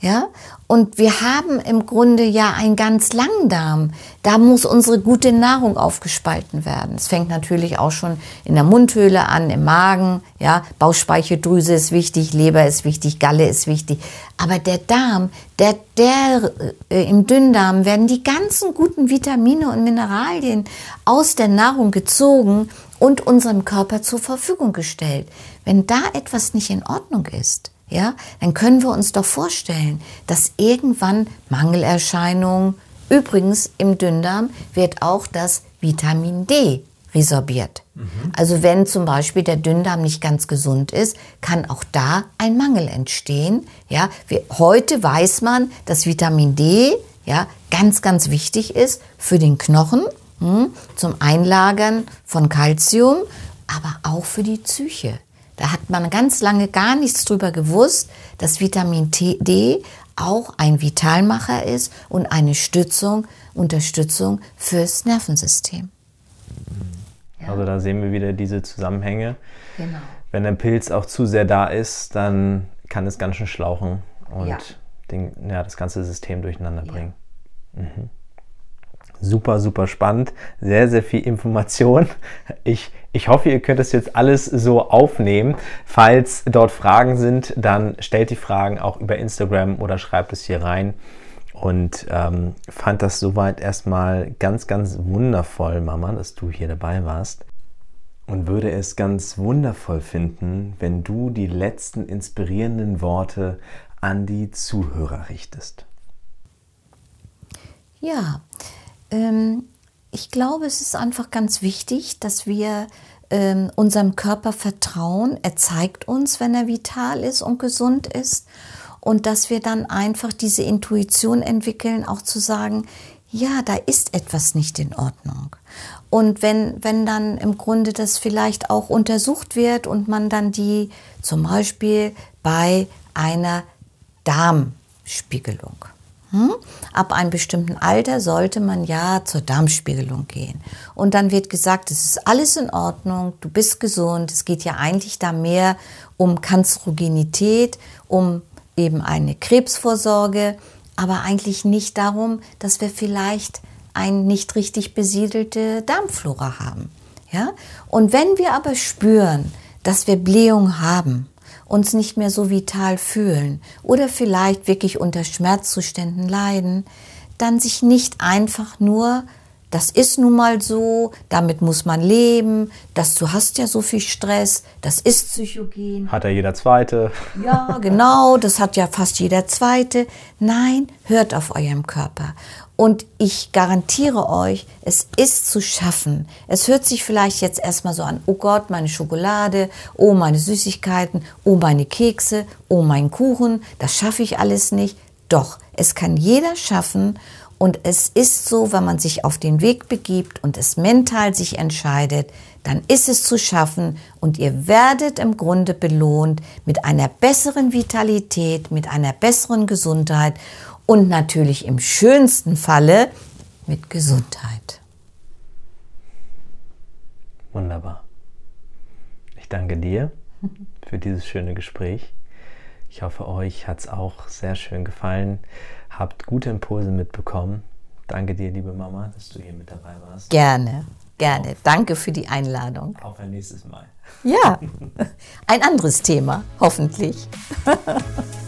Ja, und wir haben im Grunde ja einen ganz langen Darm. Da muss unsere gute Nahrung aufgespalten werden. Es fängt natürlich auch schon in der Mundhöhle an, im Magen. Ja, Bauchspeicheldrüse ist wichtig, Leber ist wichtig, Galle ist wichtig. Aber der Darm, der, der äh, im Dünndarm werden die ganzen guten Vitamine und Mineralien aus der Nahrung gezogen und unserem Körper zur Verfügung gestellt. Wenn da etwas nicht in Ordnung ist, ja, dann können wir uns doch vorstellen, dass irgendwann Mangelerscheinungen, übrigens im Dünndarm wird auch das Vitamin D resorbiert. Mhm. Also wenn zum Beispiel der Dünndarm nicht ganz gesund ist, kann auch da ein Mangel entstehen. Ja, wir, heute weiß man, dass Vitamin D ja, ganz, ganz wichtig ist für den Knochen, hm, zum Einlagern von Kalzium, aber auch für die Psyche. Da hat man ganz lange gar nichts drüber gewusst, dass Vitamin D auch ein Vitalmacher ist und eine Stützung, Unterstützung fürs Nervensystem. Ja. Also da sehen wir wieder diese Zusammenhänge. Genau. Wenn ein Pilz auch zu sehr da ist, dann kann es ganz schön schlauchen und ja. Den, ja, das ganze System durcheinander bringen. Mhm super, super spannend. Sehr, sehr viel Information. Ich, ich hoffe, ihr könnt das jetzt alles so aufnehmen. Falls dort Fragen sind, dann stellt die Fragen auch über Instagram oder schreibt es hier rein. Und ähm, fand das soweit erstmal ganz, ganz wundervoll, Mama, dass du hier dabei warst. Und würde es ganz wundervoll finden, wenn du die letzten inspirierenden Worte an die Zuhörer richtest. Ja, ich glaube, es ist einfach ganz wichtig, dass wir ähm, unserem Körper vertrauen. Er zeigt uns, wenn er vital ist und gesund ist. Und dass wir dann einfach diese Intuition entwickeln, auch zu sagen, ja, da ist etwas nicht in Ordnung. Und wenn, wenn dann im Grunde das vielleicht auch untersucht wird und man dann die zum Beispiel bei einer Darmspiegelung hm? Ab einem bestimmten Alter sollte man ja zur Darmspiegelung gehen. Und dann wird gesagt, es ist alles in Ordnung, du bist gesund. Es geht ja eigentlich da mehr um Kanzerogenität, um eben eine Krebsvorsorge, aber eigentlich nicht darum, dass wir vielleicht eine nicht richtig besiedelte Darmflora haben. Ja? Und wenn wir aber spüren, dass wir Blähung haben, uns nicht mehr so vital fühlen oder vielleicht wirklich unter Schmerzzuständen leiden, dann sich nicht einfach nur, das ist nun mal so, damit muss man leben, dass du hast ja so viel Stress, das ist psychogen. Hat ja jeder Zweite. Ja, genau, das hat ja fast jeder Zweite. Nein, hört auf eurem Körper. Und ich garantiere euch, es ist zu schaffen. Es hört sich vielleicht jetzt erstmal so an, oh Gott, meine Schokolade, oh meine Süßigkeiten, oh meine Kekse, oh mein Kuchen, das schaffe ich alles nicht. Doch, es kann jeder schaffen und es ist so, wenn man sich auf den Weg begibt und es mental sich entscheidet, dann ist es zu schaffen und ihr werdet im Grunde belohnt mit einer besseren Vitalität, mit einer besseren Gesundheit und natürlich im schönsten Falle mit Gesundheit. Wunderbar. Ich danke dir für dieses schöne Gespräch. Ich hoffe, euch hat es auch sehr schön gefallen. Habt gute Impulse mitbekommen. Danke dir, liebe Mama, dass du hier mit dabei warst. Gerne, gerne. Auf, Danke für die Einladung. Auf ein nächstes Mal. Ja, ein anderes Thema, hoffentlich.